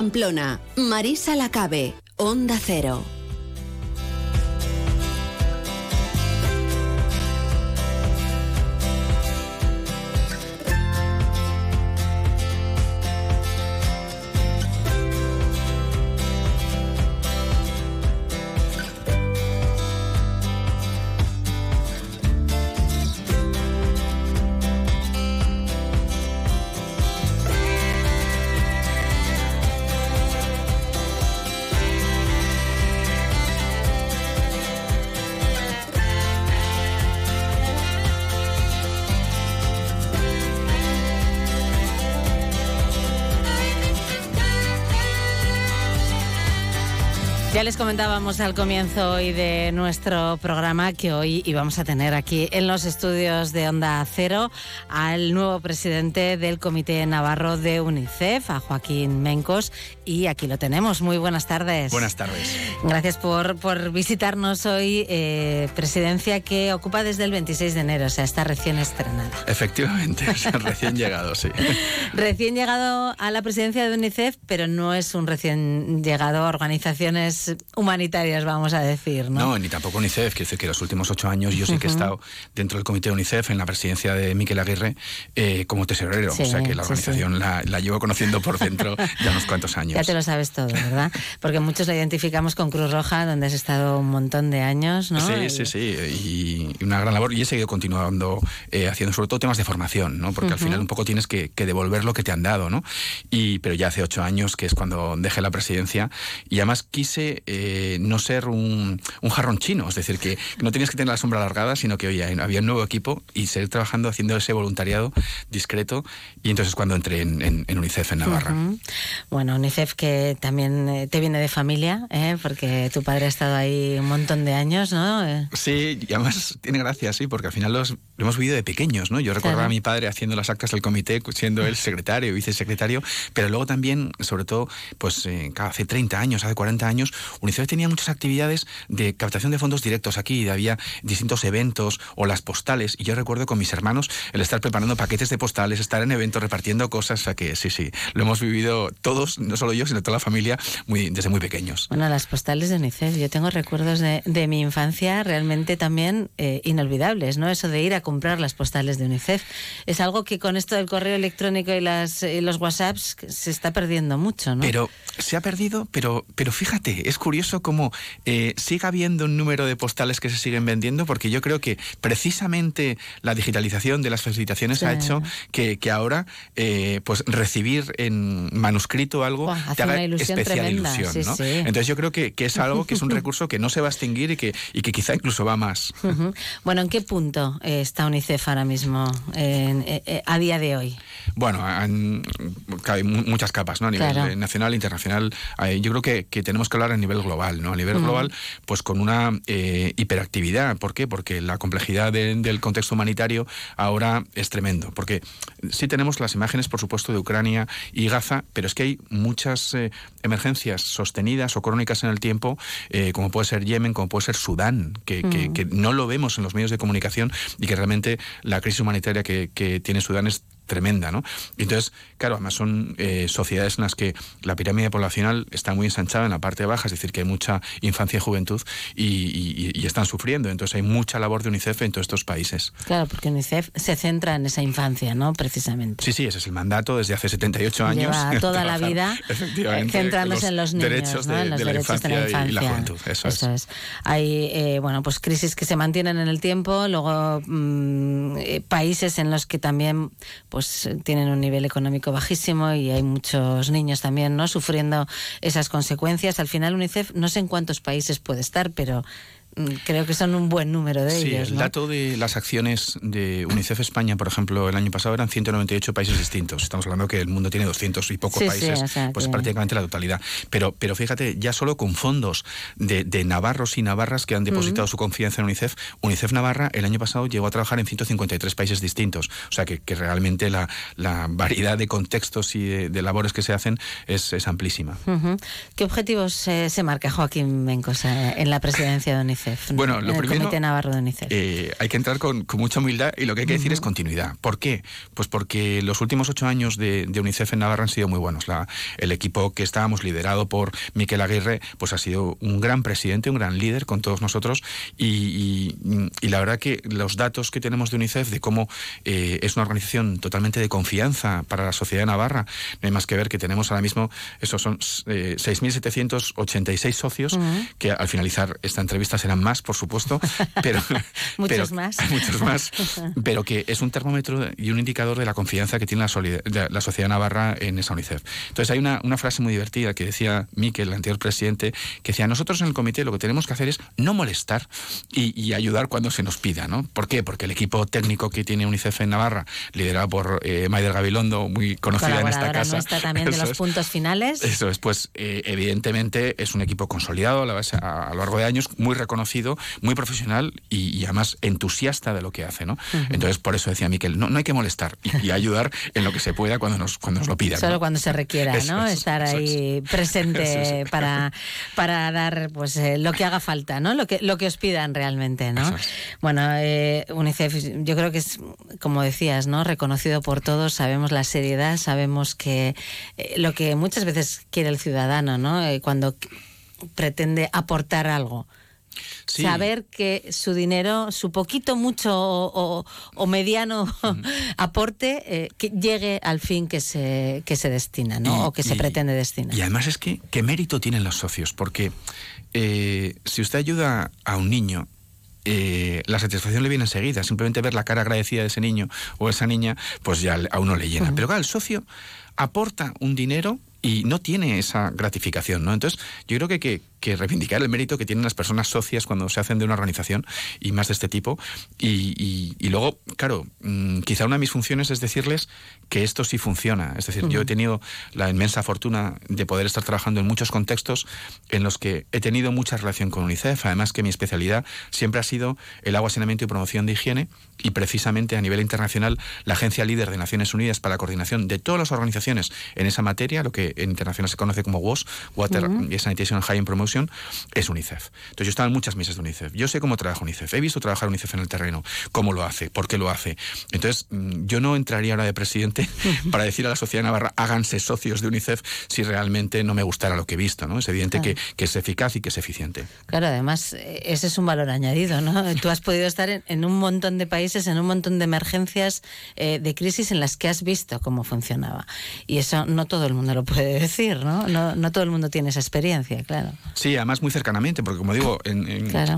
Pamplona, Marisa Lacabe, Onda Cero. Ya les comentábamos al comienzo hoy de nuestro programa que hoy íbamos a tener aquí en los estudios de Onda Cero al nuevo presidente del Comité Navarro de UNICEF, a Joaquín Mencos, y aquí lo tenemos. Muy buenas tardes. Buenas tardes. Gracias por, por visitarnos hoy, eh, presidencia que ocupa desde el 26 de enero, o sea, está recién estrenada. Efectivamente, recién llegado, sí. Recién llegado a la presidencia de UNICEF, pero no es un recién llegado a organizaciones humanitarias, vamos a decir, ¿no? No, ni tampoco UNICEF, quiero decir que los últimos ocho años yo sí que he estado dentro del comité de UNICEF en la presidencia de Miquel Aguirre eh, como tesorero, o sea que la organización La, llevo conociendo por dentro ya unos cuantos años. Ya te lo sabes todo, ¿verdad? Porque muchos la identificamos con Cruz Roja, donde has estado un montón de años, ¿no? Sí, sí, sí, y, una gran labor y he seguido continuando eh, haciendo sobre todo temas de formación, ¿no? Porque al final un poco tienes que, devolver lo que te han dado, ¿no? Y, pero ya hace ocho años, que es cuando dejé la presidencia, y además quise eh, no ser un, jarrón chino, es decir, que no tienes que tener la sombra alargada, sino que oye, había un nuevo equipo y seguir trabajando haciendo ese voluntariado discreto. Y entonces cuando entré en, UNICEF en Navarra. Bueno, UNICEF que también eh, te viene de familia, ¿eh? porque tu padre ha estado ahí un montón de años, ¿no? Sí, y además tiene gracia, sí, porque al final los, lo hemos vivido de pequeños, ¿no? Yo recuerdo a mi padre haciendo las actas del comité, siendo el secretario, vicesecretario, pero luego también, sobre todo, pues hace 30 años, hace 40 años, UNICEF tenía muchas actividades de captación de fondos directos aquí, había distintos eventos o las postales, y yo recuerdo con mis hermanos el estar preparando paquetes de postales, estar en eventos repartiendo cosas, o sea que sí, sí, lo hemos vivido todos, no solo yo, sino toda la familia, muy, desde muy pequeños. Bueno, las postales de UNICEF, yo tengo recuerdos de, mi infancia realmente también eh, inolvidables, ¿no? Eso de ir a comprar las postales de UNICEF. Es algo que con esto del correo electrónico y, las, y los WhatsApps se está perdiendo mucho, ¿no? Pero se ha perdido, pero, pero fíjate, es curioso cómo eh, siga habiendo un número de postales que se siguen vendiendo, porque yo creo que precisamente la digitalización de las felicitaciones ha hecho que, ahora eh, pues recibir en manuscrito algo te haga especial ilusión. Entonces yo creo que, es algo que es un recurso que no se va a extinguir y que, y que quizá incluso va más. Bueno, ¿en qué punto eh, está UNICEF ahora mismo a día de hoy? Bueno, hay muchas capas, ¿no? A nivel nacional, internacional. Yo creo que, que tenemos que hablar a nivel global, ¿no? A nivel global, pues con una eh, hiperactividad. ¿Por qué? Porque la complejidad del contexto humanitario ahora es tremendo. Porque sí tenemos las imágenes, por supuesto, de Ucrania y Gaza, pero es que hay muchas eh, emergencias sostenidas o crónicas en el tiempo, eh, como puede ser Yemen, como puede ser Sudán, que, que, no lo vemos en los medios de comunicación y que realmente la crisis humanitaria que, que tiene Sudán es tremenda, ¿no? Entonces, claro, además son eh, sociedades en las que la pirámide poblacional está muy ensanchada en la parte baja, es decir, que hay mucha infancia y juventud y, están sufriendo. Entonces hay mucha labor de UNICEF en todos estos países. Claro, porque UNICEF se centra en esa infancia, ¿no? Precisamente. Sí, sí, ese es el mandato desde hace 78 años. Lleva toda la vida centrándose en los niños, derechos de, en los la derechos infancia de la y la juventud. Eso, es. Hay, eh, bueno, pues crisis que se mantienen en el tiempo, luego mm, eh, países en los que también pues, pues tienen un nivel económico bajísimo y hay muchos niños también no sufriendo esas consecuencias. Al final UNICEF no sé en cuántos países puede estar, pero creo que son un buen número de ellos. Sí, el dato de las acciones de UNICEF España, por ejemplo, el año pasado eran 198 países distintos. Estamos hablando que el mundo tiene 200 y pocos países, pues prácticamente la totalidad. Pero, pero fíjate, ya solo con fondos de, navarros y navarras que han depositado su confianza en UNICEF, UNICEF Navarra el año pasado llegó a trabajar en 153 países distintos. O sea que, realmente la, variedad de contextos y de, labores que se hacen es, amplísima. ¿Qué objetivos se marca Joaquín Mencos en la presidencia de UNICEF? UNICEF? Bueno, lo primero, Comité Navarro de UNICEF. Eh, hay que entrar con, mucha humildad y lo que hay que decir es continuidad. ¿Por qué? Pues porque los últimos ocho años de, UNICEF en Navarra han sido muy buenos. La, el equipo que estábamos liderado por Miquel Aguirre, pues ha sido un gran presidente, un gran líder con todos nosotros y, la verdad que los datos que tenemos de UNICEF de cómo eh, es una organización totalmente de confianza para la sociedad navarra, no hay más que ver que tenemos ahora mismo, esos son eh, 6.786 socios, que al finalizar esta entrevista serán más, por supuesto, pero... muchos más. Muchos más, pero que es un termómetro y un indicador de la confianza que tiene la, la sociedad navarra en esa UNICEF. Entonces hay una, una frase muy divertida que decía Miquel, el anterior presidente, que decía, nosotros en el comité lo que tenemos que hacer es no molestar y, ayudar cuando se nos pida, ¿no? ¿Por qué? Porque el equipo técnico que tiene UNICEF en Navarra, liderado por eh, Maider Gabilondo, muy conocida en esta casa. Nuestra también de los puntos finales. Eso es, pues eh, evidentemente es un equipo consolidado a, la base, a, lo largo de años, muy reconocido, muy profesional y, además entusiasta de lo que hace, ¿no? Entonces, por eso decía Miquel, no, no hay que molestar y, ayudar en lo que se pueda cuando nos, cuando nos lo pidan. Solo cuando se requiera, ¿no? Estar ahí presente para, para dar pues eh, lo que haga falta, ¿no? Lo que, lo que os pidan realmente, ¿no? Bueno, eh, UNICEF yo creo que es, como decías, ¿no? Reconocido por todos, sabemos la seriedad, sabemos que eh, lo que muchas veces quiere el ciudadano, ¿no? cuando pretende aportar algo. Saber que su dinero, su poquito, mucho o, mediano aporte, que llegue al fin que se, que se destina, ¿no? o que se pretende destinar. Y además es que, ¿qué mérito tienen los socios? Porque eh, si usted ayuda a un niño, eh, la satisfacción le viene enseguida. Simplemente ver la cara agradecida de ese niño o esa niña, pues ya a uno le llena. Pero claro, el socio aporta un dinero y no tiene esa gratificación, ¿no? Entonces, yo creo que, que, reivindicar el mérito que tienen las personas socias cuando se hacen de una organización y más de este tipo. Y, y, luego, claro, mm, quizá una de mis funciones es decirles que esto sí funciona. Es decir, yo he tenido la inmensa fortuna de poder estar trabajando en muchos contextos en los que he tenido mucha relación con UNICEF, además que mi especialidad siempre ha sido el agua, saneamiento y promoción de higiene y precisamente a nivel internacional la agencia líder de Naciones Unidas para la coordinación de todas las organizaciones en esa materia, lo que en internacional se conoce como WASH, Water Sanitation and Hygiene Promotion, es UNICEF. Entonces yo estaba en muchas mesas de UNICEF. Yo sé cómo trabaja UNICEF. He visto trabajar UNICEF en el terreno, cómo lo hace, por qué lo hace. Entonces mm, yo no entraría ahora de presidente para decir a la sociedad navarra háganse socios de UNICEF si realmente no me gustara lo que he visto. ¿no? Es evidente que, es eficaz y que es eficiente. Claro, además eh, ese es un valor añadido. ¿no? Tú has podido estar en, un montón de países, en un montón de emergencias, eh, de crisis en las que has visto cómo funcionaba. Y eso no todo el mundo lo puede decir, ¿no? ¿no? todo el mundo tiene esa experiencia, claro. Sí, además muy cercanamente, porque como digo, en,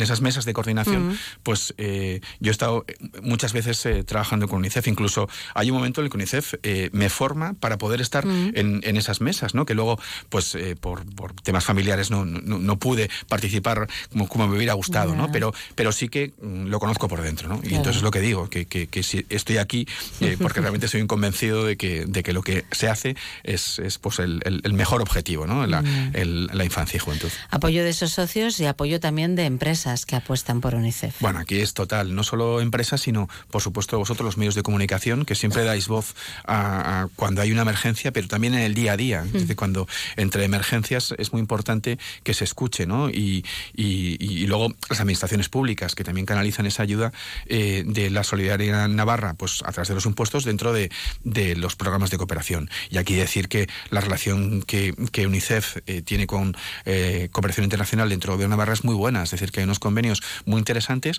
esas mesas de coordinación, pues eh, yo he estado muchas veces eh, trabajando con UNICEF, incluso hay un momento en el que UNICEF eh, me forma para poder estar en, esas mesas, ¿no? Que luego, pues por, temas familiares no, no, pude participar como, como, me hubiera gustado, ¿no? Pero, pero sí que mm, lo conozco por dentro, ¿no? Y entonces es lo que digo, que, que, si estoy aquí porque realmente soy un convencido de que, de que lo que se hace es, es pues el, el, mejor objetivo, ¿no? La, mm. la, infancia y juventud. Apoyo de esos socios y apoyo también de empresas que apuestan por UNICEF. Bueno, aquí es total, no solo empresas, sino por supuesto vosotros los medios de comunicación que siempre dais voz a, cuando hay una emergencia, pero también en el día a día. Mm. cuando entre emergencias es muy importante que se escuche, ¿no? Y, y, luego las administraciones públicas que también canalizan esa ayuda eh, de la solidaridad navarra, pues a través de los impuestos dentro de, de los programas de cooperación. Y aquí decir que la relación que, UNICEF eh, tiene con eh, cooperación internacional dentro de Navarra es muy buena, es decir, que hay unos convenios muy interesantes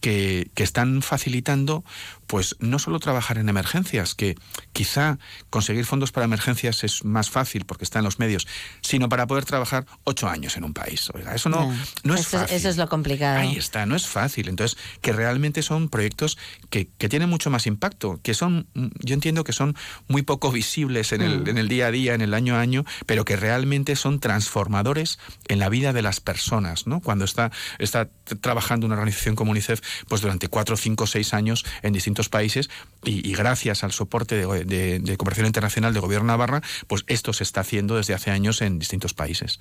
que, que están facilitando pues no solo trabajar en emergencias, que quizá conseguir fondos para emergencias es más fácil porque está en los medios, sino para poder trabajar ocho años en un país. Oiga, eso no, no, es fácil. Eso es lo complicado. Ahí está, no es fácil. Entonces, que realmente son proyectos que, que tienen mucho más impacto, que son, yo entiendo que son muy poco visibles en el, mm. en el día a día, en el año a año, pero que realmente son transformadores en la vida de las personas, ¿no? Cuando está, está trabajando una organización como UNICEF, pues durante cuatro, cinco, seis años en distintos países y, gracias al soporte de, de, cooperación internacional de Gobierno Navarra, pues esto se está haciendo desde hace años en distintos países.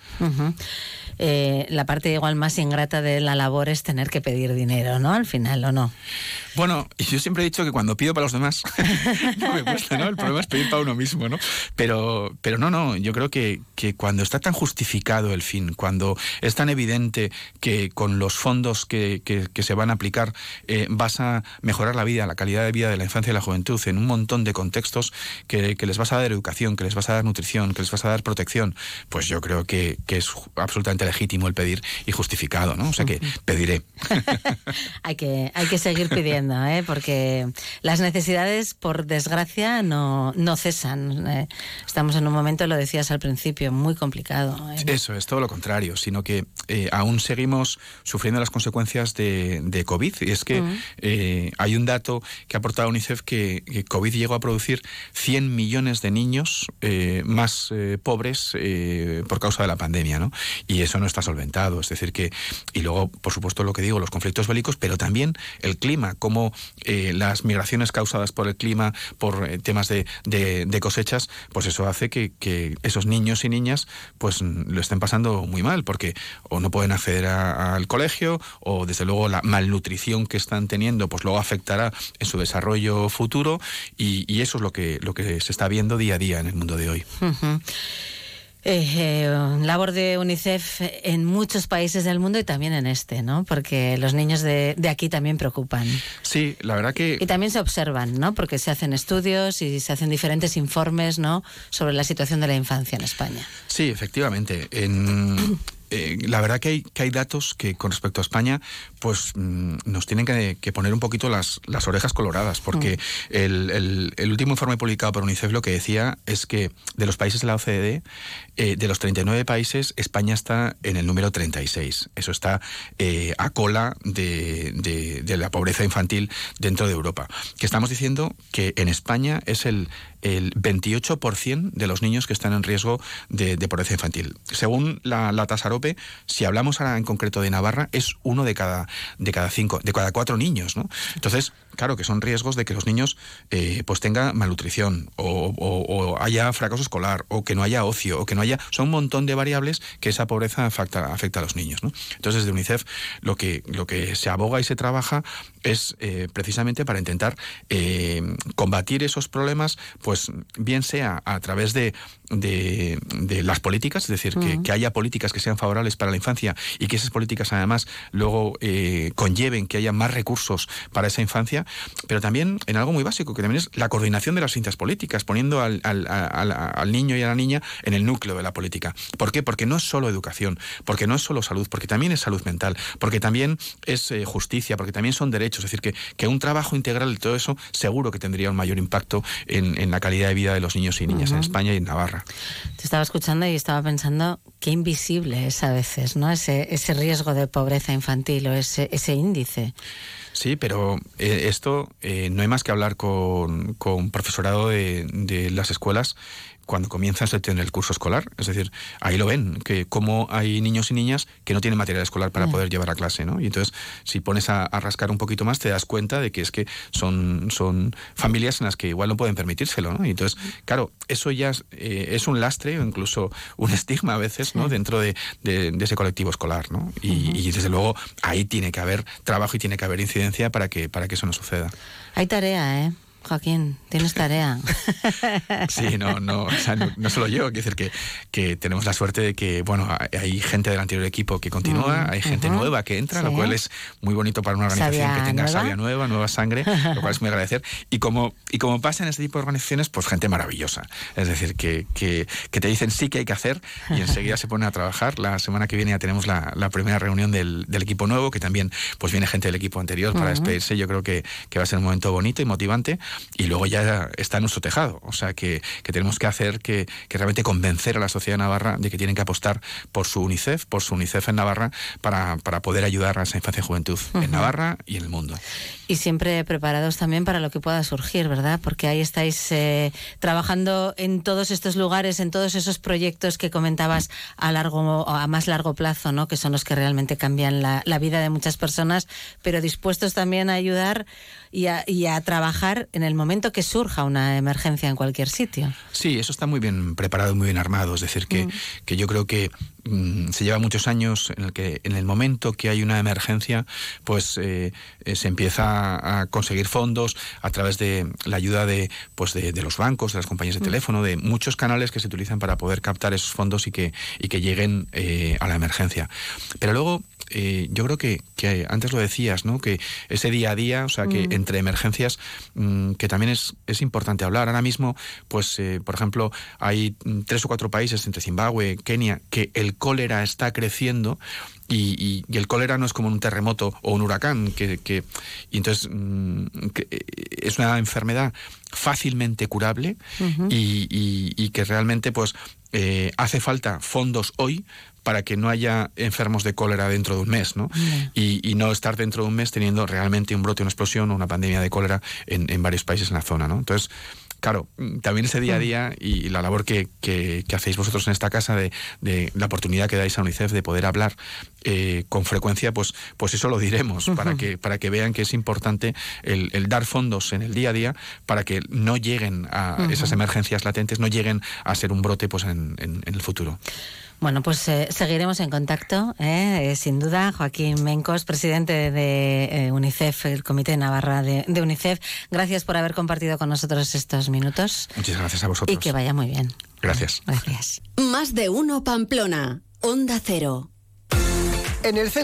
Eh, la parte igual más ingrata de la labor es tener que pedir dinero, ¿no? Al final, ¿o no? Bueno, yo siempre he dicho que cuando pido para los demás no me cuesta, ¿no? El problema es pedir para uno mismo, ¿no? Pero, pero no, no, yo creo que, que cuando está tan justificado el fin, cuando es tan evidente que con los fondos que, que, se van a aplicar eh, vas a mejorar la vida, la calidad de vida de la infancia y la juventud en un montón de contextos, que, que les vas a dar educación, que les vas a dar nutrición, que les vas a dar protección, pues yo creo que, que es absolutamente legítimo el pedir y justificado, ¿no? O sea que pediré. hay, que, hay que seguir pidiendo, ¿eh? porque las necesidades, por desgracia, no, no cesan. ¿eh? Estamos en un momento, lo decías al principio, muy complicado. ¿eh? Eso es todo lo contrario, sino que eh, aún seguimos sufriendo las consecuencias de, de COVID. Y es que hay un dato que ha aportado UNICEF que, COVID llegó a producir 100 millones de niños más pobres por causa de la pandemia, ¿no? Y eso no está solventado. Es decir, que, y luego, por supuesto, lo que digo, los conflictos bélicos, pero también el clima, como eh, las migraciones causadas por el clima, por eh, temas de, de, cosechas, pues eso hace que, esos niños y niñas pues lo estén pasando muy mal, porque o no pueden acceder al colegio, o desde luego la malnutrición que están teniendo, pues luego afectará en su desarrollo futuro, y, y eso es lo que, lo que se está viendo día a día en el mundo de hoy. Eh, labor de UNICEF en muchos países del mundo y también en este, ¿no? Porque los niños de, de, aquí también preocupan. Sí, la verdad que... Y también se observan, ¿no? Porque se hacen estudios y se hacen diferentes informes, ¿no? Sobre la situación de la infancia en España. Sí, efectivamente. En, eh, la verdad que hay, que hay datos que con respecto a España pues mm, nos tienen que, poner un poquito las, las orejas coloradas, porque mm. el, el, último informe publicado por UNICEF lo que decía es que de los países de la OCDE, eh, de los 39 países, España está en el número 36. Eso está eh, a cola de, de, la pobreza infantil dentro de Europa. Que estamos diciendo que en España es el, el 28% de los niños que están en riesgo de, pobreza infantil. Según la, la tasa si hablamos ahora en concreto de Navarra, es uno de cada, de cada cinco, de cada cuatro niños, ¿no? Entonces, claro que son riesgos de que los niños eh, pues tengan malnutrición o, haya fracaso escolar o que no haya ocio o que no haya son un montón de variables que esa pobreza afecta, afecta a los niños ¿no? entonces desde UNICEF lo que lo que se aboga y se trabaja es eh, precisamente para intentar eh, combatir esos problemas pues bien sea a través de, de, las políticas es decir que, que, haya políticas que sean favorables para la infancia y que esas políticas además luego conlleven que haya más recursos para esa infancia pero también en algo muy básico, que también es la coordinación de las ciencias políticas, poniendo al, niño y a la niña en el núcleo de la política. ¿Por qué? Porque no es solo educación, porque no es solo salud, porque también es salud mental, porque también es eh, justicia, porque también son derechos. Es decir, que, que, un trabajo integral de todo eso seguro que tendría un mayor impacto en, la calidad de vida de los niños y niñas en España y en Navarra. Te estaba escuchando y estaba pensando qué invisible es a veces, ¿no? Ese, ese riesgo de pobreza infantil o ese, ese índice. Sí, pero eh, esto eh, no hay más que hablar con, con profesorado de, de las escuelas cuando comienzas a tener el curso escolar. Es decir, ahí lo ven, que como hay niños y niñas que no tienen material escolar para mm. poder llevar a clase, ¿no? Y entonces, si pones a, rascar un poquito más, te das cuenta de que es que son, son familias en las que igual no pueden permitírselo, ¿no? Y entonces, claro, eso ya es, eh, un lastre o incluso un estigma a veces, ¿no? Dentro de, ese colectivo escolar, ¿no? Y, y, desde luego ahí tiene que haber trabajo y tiene que haber incidencia para que, para que eso no suceda. Hay tarea, ¿eh? Joaquín, tienes tarea. Sí, no, no, no, solo yo, quiero decir que, que, tenemos la suerte de que, bueno, hay gente del anterior equipo que continúa, hay gente nueva que entra, lo cual es muy bonito para una organización que tenga nueva. sabia nueva, nueva sangre, lo cual es muy agradecer. Y como, y como pasa en este tipo de organizaciones, pues gente maravillosa. Es decir, que, que, que te dicen sí que hay que hacer y enseguida se ponen a trabajar. La semana que viene ya tenemos la, la primera reunión del, del, equipo nuevo, que también pues viene gente del equipo anterior para despedirse. Yo creo que, que va a ser un momento bonito y motivante y luego ya está en nuestro tejado. O sea que, tenemos que hacer que, realmente convencer a la sociedad navarra de que tienen que apostar por su UNICEF, por su UNICEF en Navarra, para, poder ayudar a esa infancia y juventud en Navarra y en el mundo. Y siempre preparados también para lo que pueda surgir, ¿verdad? Porque ahí estáis eh, trabajando en todos estos lugares, en todos esos proyectos que comentabas a largo a más largo plazo, ¿no? Que son los que realmente cambian la, la vida de muchas personas, pero dispuestos también a ayudar y a, y a trabajar en el momento que surja una emergencia en cualquier sitio. Sí, eso está muy bien preparado, muy bien armado. Es decir, que, mm. que yo creo que mm, se lleva muchos años en el que en el momento que hay una emergencia, pues eh, eh, se empieza a conseguir fondos a través de la ayuda de, pues de, los bancos, de las compañías de mm. teléfono, de muchos canales que se utilizan para poder captar esos fondos y que, y que lleguen eh, a la emergencia. Pero luego eh, yo creo que, que, antes lo decías, ¿no? Que ese día a día, o sea, que mm. entre emergencias, mm, que también es, es, importante hablar. Ahora mismo, pues, eh, por ejemplo, hay tres o cuatro países entre Zimbabue, Kenia, que el cólera está creciendo. Y, y, el cólera no es como un terremoto o un huracán, que, que y entonces mm, eh, es una enfermedad fácilmente curable y, y, que realmente pues hace falta fondos hoy para que no haya enfermos de cólera dentro de un mes, ¿no? Y, no estar dentro de un mes teniendo realmente un brote, una explosión o una pandemia de cólera en, en varios países en la zona, ¿no? Entonces, claro, también ese día a día y la labor que, que, hacéis vosotros en esta casa de, de, la oportunidad que dais a UNICEF de poder hablar eh, con frecuencia, pues, pues eso lo diremos para que, para que vean que es importante el, el, dar fondos en el día a día para que no lleguen a esas emergencias latentes, no lleguen a ser un brote pues en, en el futuro. Bueno, pues eh, seguiremos en contacto, ¿eh? Eh, sin duda. Joaquín Mencos, presidente de UNICEF, el Comité de Navarra de, de, UNICEF. Gracias por haber compartido con nosotros estos minutos. Muchas gracias a vosotros. Y que vaya muy bien. Gracias. Gracias. Más de uno Pamplona. Onda Cero. En el centro